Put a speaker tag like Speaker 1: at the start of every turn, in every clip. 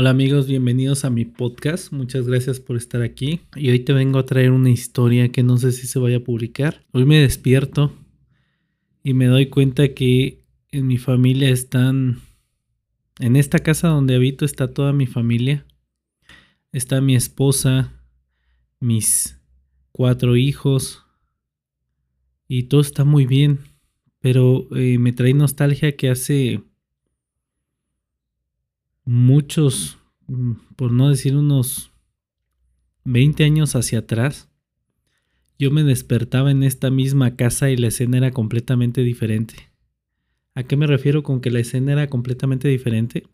Speaker 1: Hola amigos, bienvenidos a mi podcast. Muchas gracias por estar aquí. Y hoy te vengo a traer una historia que no sé si se vaya a publicar. Hoy me despierto y me doy cuenta que en mi familia están... En esta casa donde habito está toda mi familia. Está mi esposa, mis cuatro hijos. Y todo está muy bien. Pero eh, me trae nostalgia que hace muchos, mm, por no decir unos 20 años hacia atrás, yo me despertaba en esta misma casa y la escena era completamente diferente. ¿A qué me refiero con que la escena era completamente diferente?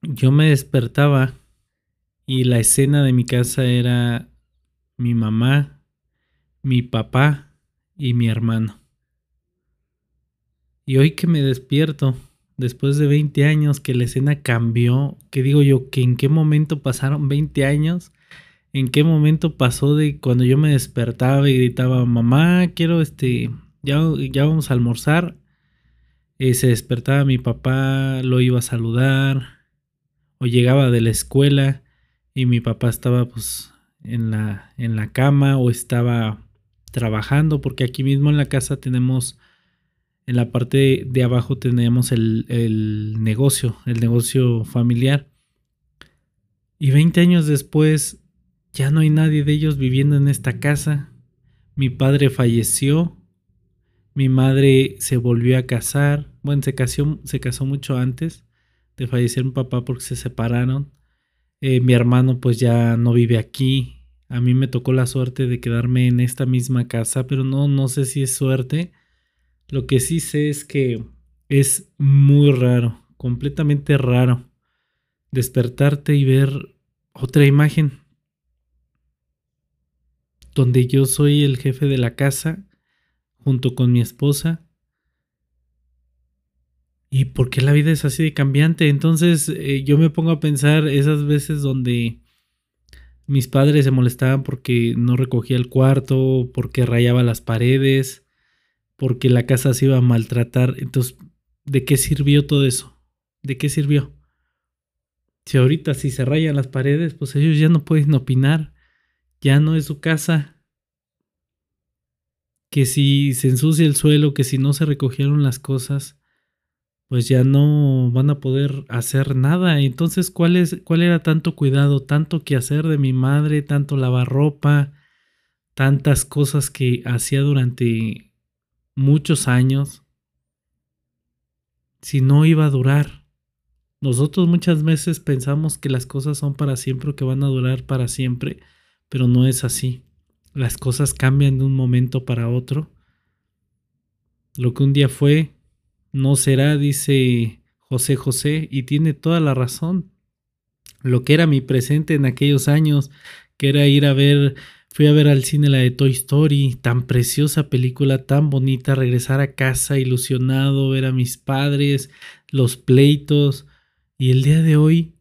Speaker 1: Yo me despertaba y la escena de mi casa era mi mamá, mi papá y mi hermano. Y hoy que me despierto, después de 20 años que la escena cambió, que digo yo, que en qué momento pasaron 20 años, en qué momento pasó de cuando yo me despertaba y gritaba, mamá, quiero este, ya, ya vamos a almorzar, eh, se despertaba mi papá, lo iba a saludar, o llegaba de la escuela y mi papá estaba pues en la, en la cama o estaba trabajando, porque aquí mismo en la casa tenemos en la parte de abajo tenemos el, negocio, el negocio familiar. Y 20 años después ya no hay nadie de ellos viviendo en esta casa. Mi padre falleció. Mi madre se volvió a casar. Bueno, se casó, se casó mucho antes de fallecer mi papá porque se separaron. Eh, mi hermano pues ya no vive aquí. A mí me tocó la suerte de quedarme en esta misma casa, pero no, no sé si es suerte lo que sí sé es que es muy raro, completamente raro, despertarte y ver otra imagen donde yo soy el jefe de la casa junto con mi esposa. ¿Y por qué la vida es así de cambiante? Entonces eh, yo me pongo a pensar esas veces donde mis padres se molestaban porque no recogía el cuarto, porque rayaba las paredes, porque la casa se iba a maltratar. Entonces, ¿de qué sirvió todo eso? ¿De qué sirvió? Si ahorita si se rayan las paredes, pues ellos ya no pueden opinar. Ya no es su casa. Que si se ensucia el suelo, que si no se recogieron las cosas, pues ya no van a poder hacer nada. Entonces, ¿cuál, es, cuál era tanto cuidado, tanto que hacer de mi madre, tanto lavar ropa, tantas cosas que hacía durante muchos años si no iba a durar. Nosotros muchas veces pensamos que las cosas son para siempre o que van a durar para siempre, pero no es así. Las cosas cambian de un momento para otro. Lo que un día fue, no será, dice José José, y tiene toda la razón. Lo que era mi presente en aquellos años, que era ir a ver Fui a ver al cine la de Toy Story, tan preciosa película, tan bonita, regresar a casa ilusionado, ver a mis padres, los pleitos. Y el día de hoy,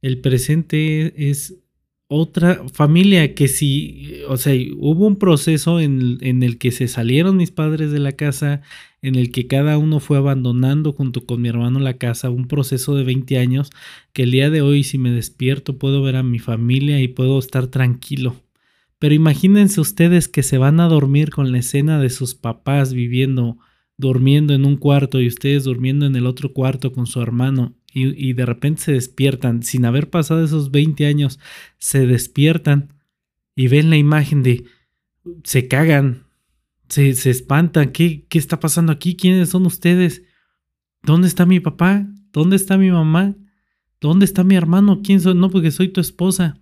Speaker 1: el presente es otra familia que si, o sea, hubo un proceso en, en, el que se salieron mis padres de la casa, en el que cada uno fue abandonando junto con mi hermano la casa, un proceso de 20 años, que el día de hoy si me despierto puedo ver a mi familia y puedo estar tranquilo pero imagínense ustedes que se van a dormir con la escena de sus papás viviendo, durmiendo en un cuarto y ustedes durmiendo en el otro cuarto con su hermano y, de repente se despiertan, sin haber pasado esos 20 años, se despiertan y ven la imagen de, se cagan, se, se espantan, ¿Qué, ¿qué está pasando aquí? ¿Quiénes son ustedes? ¿Dónde está mi papá? ¿Dónde está mi mamá? ¿Dónde está mi hermano? ¿Quién soy? No, porque soy tu esposa.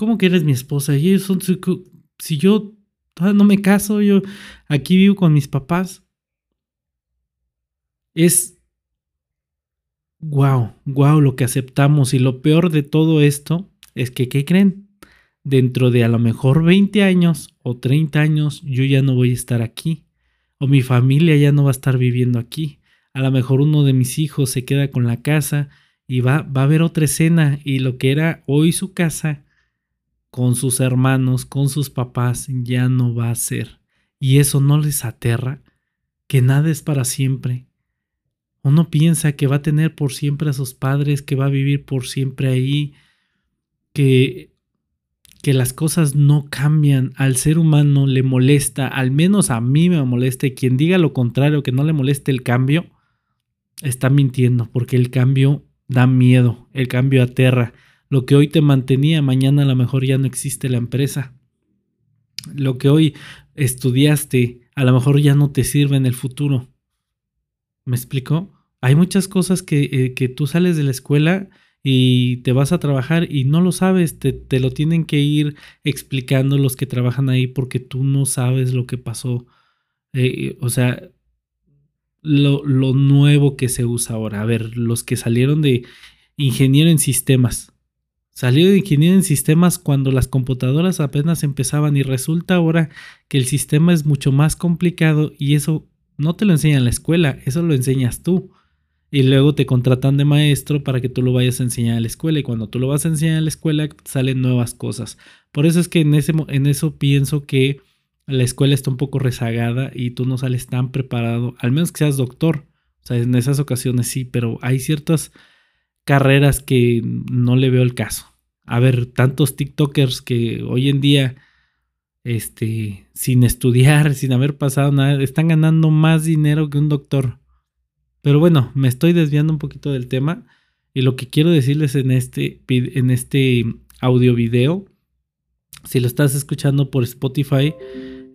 Speaker 1: ¿Cómo que eres mi esposa? Y son, si yo no me caso, yo aquí vivo con mis papás. Es wow, wow lo que aceptamos. Y lo peor de todo esto es que, ¿qué creen? Dentro de a lo mejor 20 años o 30 años, yo ya no voy a estar aquí. O mi familia ya no va a estar viviendo aquí. A lo mejor uno de mis hijos se queda con la casa y va, va a haber otra escena. Y lo que era hoy su casa con sus hermanos, con sus papás, ya no va a ser. Y eso no les aterra, que nada es para siempre, Uno piensa que va a tener por siempre a sus padres, que va a vivir por siempre ahí, que, que las cosas no cambian. Al ser humano le molesta, al menos a mí me molesta, y quien diga lo contrario, que no le moleste el cambio, está mintiendo, porque el cambio da miedo, el cambio aterra. Lo que hoy te mantenía, mañana a lo mejor ya no existe la empresa. Lo que hoy estudiaste, a lo mejor ya no te sirve en el futuro. ¿Me explico? Hay muchas cosas que, eh, que tú sales de la escuela y te vas a trabajar y no lo sabes, te, te, lo tienen que ir explicando los que trabajan ahí porque tú no sabes lo que pasó. Eh, o sea, lo, lo, nuevo que se usa ahora. A ver, los que salieron de ingeniero en sistemas. Salió de ingeniero en sistemas cuando las computadoras apenas empezaban y resulta ahora que el sistema es mucho más complicado y eso no te lo enseña en la escuela, eso lo enseñas tú. Y luego te contratan de maestro para que tú lo vayas a enseñar a la escuela. Y cuando tú lo vas a enseñar a la escuela, salen nuevas cosas. Por eso es que en, en eso pienso que la escuela está un poco rezagada y tú no sales tan preparado, al menos que seas doctor. O sea, en esas ocasiones sí, pero hay ciertas carreras que no le veo el caso. A ver, tantos TikTokers que hoy en día, este, sin estudiar, sin haber pasado nada, están ganando más dinero que un doctor. Pero bueno, me estoy desviando un poquito del tema y lo que quiero decirles en este, en este audio video, si lo estás escuchando por Spotify,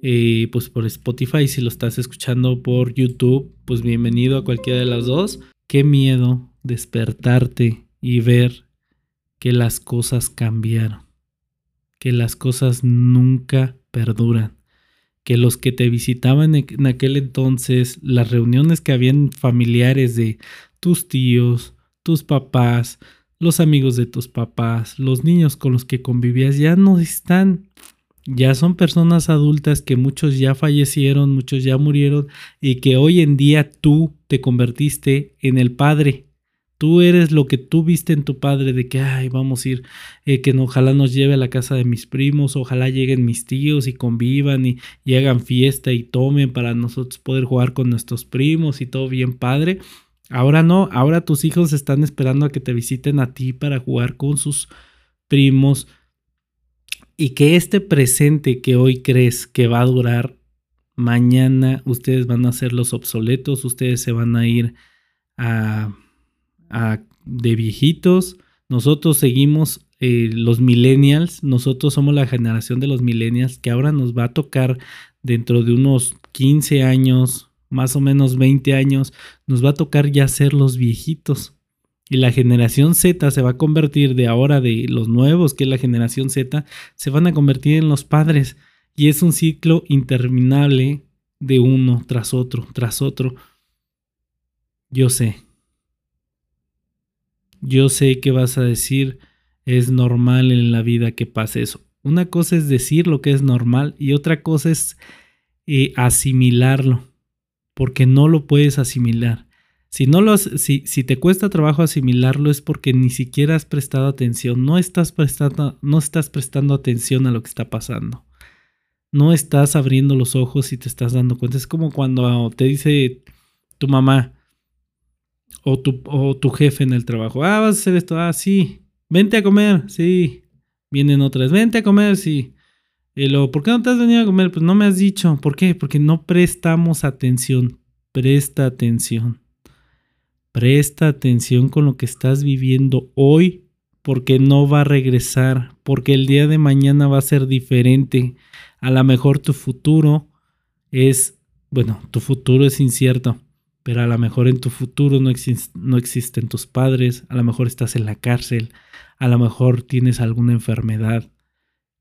Speaker 1: eh, pues por Spotify, si lo estás escuchando por YouTube, pues bienvenido a cualquiera de las dos. Qué miedo despertarte y ver que las cosas cambiaron, que las cosas nunca perduran, que los que te visitaban en aquel entonces, las reuniones que habían familiares de tus tíos, tus papás, los amigos de tus papás, los niños con los que convivías ya no están. Ya son personas adultas que muchos ya fallecieron, muchos ya murieron y que hoy en día tú te convertiste en el padre Tú eres lo que tú viste en tu padre de que, ay, vamos a ir, eh, que ojalá nos lleve a la casa de mis primos, ojalá lleguen mis tíos y convivan y, y, hagan fiesta y tomen para nosotros poder jugar con nuestros primos y todo bien padre. Ahora no, ahora tus hijos están esperando a que te visiten a ti para jugar con sus primos y que este presente que hoy crees que va a durar, mañana ustedes van a ser los obsoletos, ustedes se van a ir de viejitos. Nosotros seguimos eh, los millennials, nosotros somos la generación de los millennials que ahora nos va a tocar dentro de unos 15 años, más o menos 20 años, nos va a tocar ya ser los viejitos. Y la generación Z se va a convertir de ahora de los nuevos, que es la generación Z, se van a convertir en los padres. Y es un ciclo interminable de uno tras otro, tras otro. Yo sé, yo sé que vas a decir, es normal en la vida que pase eso. Una cosa es decir lo que es normal y otra cosa es eh, asimilarlo, porque no lo puedes asimilar. Si, no lo, si, si te cuesta trabajo asimilarlo es porque ni siquiera has prestado atención, no estás prestando, no estás prestando atención a lo que está pasando. No estás abriendo los ojos y te estás dando cuenta. Es como cuando te dice tu mamá, o tu, o tu jefe en el trabajo. Ah, vas a hacer esto. Ah, sí. Vente a comer. Sí. Vienen otras. Vente a comer. Sí. Y luego, ¿por qué no te has venido a comer? Pues no me has dicho. ¿Por qué? Porque no prestamos atención. Presta atención. Presta atención con lo que estás viviendo hoy porque no va a regresar, porque el día de mañana va a ser diferente. A lo mejor tu futuro es, bueno, tu futuro es incierto, pero a lo mejor en tu futuro no, no existen tus padres, a lo mejor estás en la cárcel, a lo mejor tienes alguna enfermedad.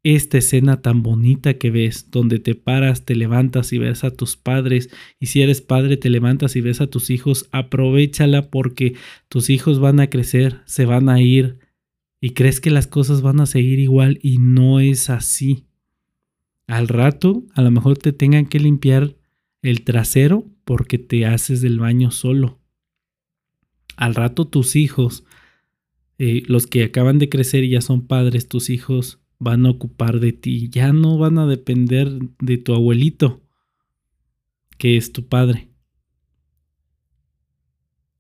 Speaker 1: Esta escena tan bonita que ves, donde te paras, te levantas y ves a tus padres, y si eres padre te levantas y ves a tus hijos, aprovechala porque tus hijos van a crecer, se van a ir, y crees que las cosas van a seguir igual y no es así. Al rato, a lo mejor te tengan que limpiar el trasero porque te haces del baño solo. Al rato tus hijos, eh, los que acaban de crecer y ya son padres, tus hijos van a ocupar de ti, ya no van a depender de tu abuelito, que es tu padre.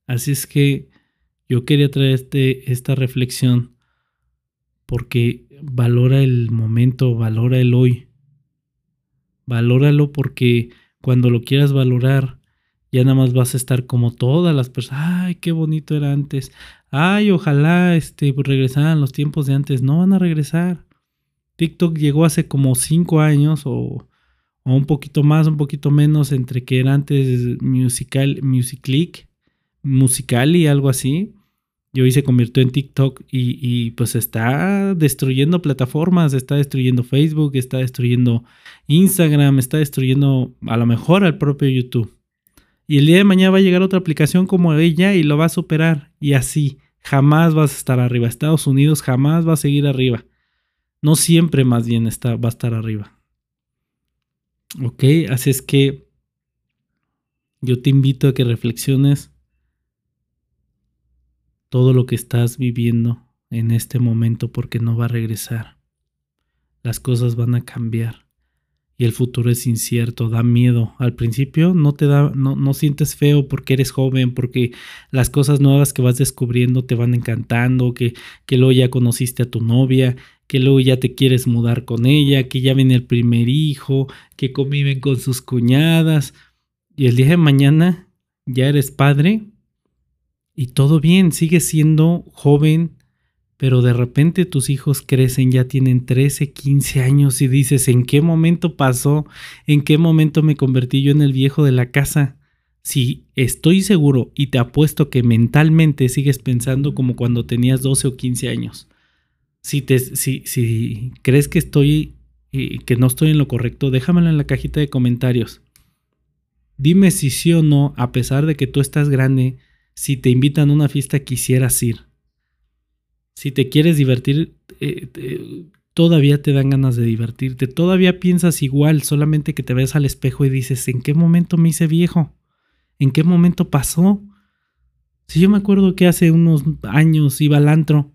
Speaker 1: Así es que yo quería traerte esta reflexión porque valora el momento, valora el hoy. Valóralo porque cuando lo quieras valorar, ya nada más vas a estar como todas las personas. Ay, qué bonito era antes. Ay, ojalá este, pues, regresaran los tiempos de antes. No van a regresar. TikTok llegó hace como cinco años o, o un poquito más, un poquito menos, entre que era antes musical, Musiclick, musical y algo así. Y hoy se convirtió en TikTok y, y, pues está destruyendo plataformas, está destruyendo Facebook, está destruyendo Instagram, está destruyendo a lo mejor al propio YouTube. Y el día de mañana va a llegar otra aplicación como ella y lo va a superar. Y así, jamás vas a estar arriba. Estados Unidos jamás va a seguir arriba. No siempre más bien está, va a estar arriba. Ok, así es que yo te invito a que reflexiones todo lo que estás viviendo en este momento porque no va a regresar. Las cosas van a cambiar y el futuro es incierto, da miedo. Al principio no te da, no, no, sientes feo porque eres joven, porque las cosas nuevas que vas descubriendo te van encantando, que, que luego ya conociste a tu novia, que luego ya te quieres mudar con ella, que ya viene el primer hijo, que conviven con sus cuñadas, y el día de mañana ya eres padre y todo bien, sigues siendo joven, pero de repente tus hijos crecen, ya tienen 13, 15 años y dices, ¿en qué momento pasó? ¿En qué momento me convertí yo en el viejo de la casa? Si estoy seguro y te apuesto que mentalmente sigues pensando como cuando tenías 12 o 15 años. Si, te, si, si crees que estoy, eh, que no estoy en lo correcto, déjamelo en la cajita de comentarios. Dime si sí o no, a pesar de que tú estás grande, si te invitan a una fiesta quisieras ir. Si te quieres divertir, eh, todavía te dan ganas de divertirte, todavía piensas igual, solamente que te ves al espejo y dices, ¿en qué momento me hice viejo? ¿En qué momento pasó? Si yo me acuerdo que hace unos años iba al antro,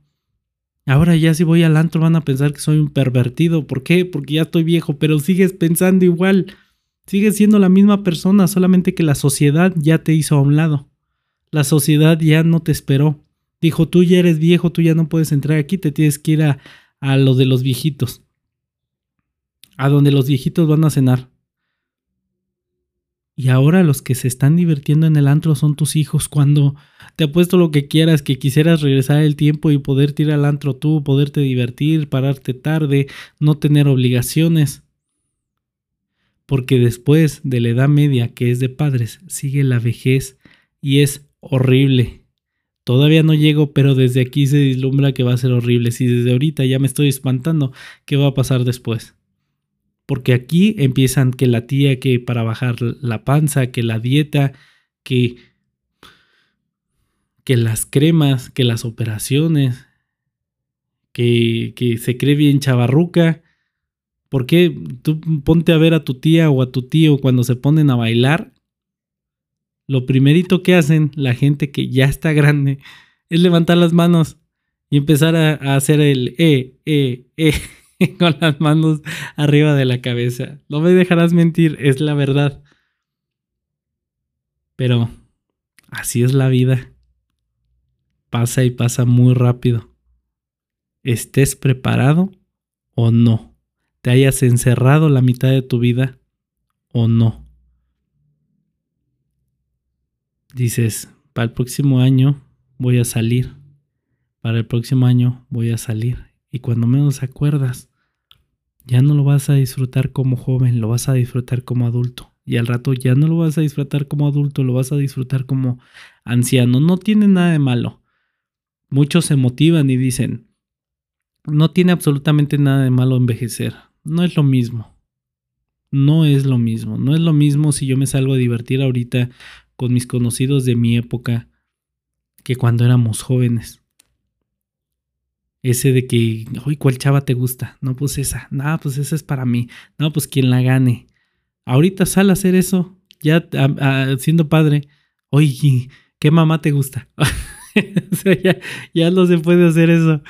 Speaker 1: ahora ya si voy al antro van a pensar que soy un pervertido. ¿Por qué? Porque ya estoy viejo, pero sigues pensando igual. Sigues siendo la misma persona, solamente que la sociedad ya te hizo a un lado. La sociedad ya no te esperó. Dijo, tú ya eres viejo, tú ya no puedes entrar aquí, te tienes que ir a, a lo de los viejitos. A donde los viejitos van a cenar. Y ahora los que se están divirtiendo en el antro son tus hijos. Cuando te apuesto lo que quieras, que quisieras regresar el tiempo y poder ir al antro tú, poderte divertir, pararte tarde, no tener obligaciones. Porque después de la edad media, que es de padres, sigue la vejez y es horrible. Todavía no llego, pero desde aquí se vislumbra que va a ser horrible. Si desde ahorita ya me estoy espantando, ¿qué va a pasar después? Porque aquí empiezan que la tía, que para bajar la panza, que la dieta, que, que las cremas, que las operaciones, que, que se cree bien chavarruca. ¿Por qué tú ponte a ver a tu tía o a tu tío cuando se ponen a bailar lo primerito que hacen la gente que ya está grande es levantar las manos y empezar a, hacer el eh, eh, eh con las manos arriba de la cabeza. No me dejarás mentir, es la verdad. Pero así es la vida. Pasa y pasa muy rápido. Estés preparado o no. Te hayas encerrado la mitad de tu vida o no. Dices, para el próximo año voy a salir, para el próximo año voy a salir. Y cuando menos acuerdas, ya no lo vas a disfrutar como joven, lo vas a disfrutar como adulto. Y al rato ya no lo vas a disfrutar como adulto, lo vas a disfrutar como anciano. No tiene nada de malo. Muchos se motivan y dicen, no tiene absolutamente nada de malo envejecer. No es lo mismo. No es lo mismo. No es lo mismo si yo me salgo a divertir ahorita con mis conocidos de mi época que cuando éramos jóvenes. Ese de que, hoy ¿cuál chava te gusta? No, pues esa. No, pues esa es para mí. No, pues quien la gane. Ahorita sal a hacer eso, ya siendo padre. Oye, ¿qué mamá te gusta? o sea, ya, ya no se puede hacer eso.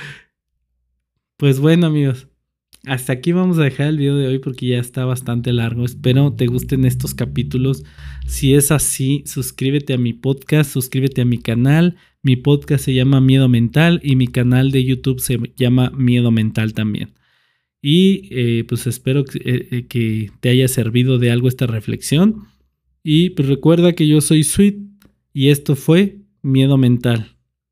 Speaker 1: Pues bueno, amigos, hasta aquí vamos a dejar el video de hoy porque ya está bastante largo. Espero te gusten estos capítulos. Si es así, suscríbete a mi podcast, suscríbete a mi canal. Mi podcast se llama Miedo Mental y mi canal de YouTube se llama Miedo Mental también. Y eh, pues espero que, eh, eh, que te haya servido de algo esta reflexión. Y pues recuerda que yo soy Sweet y esto fue Miedo Mental.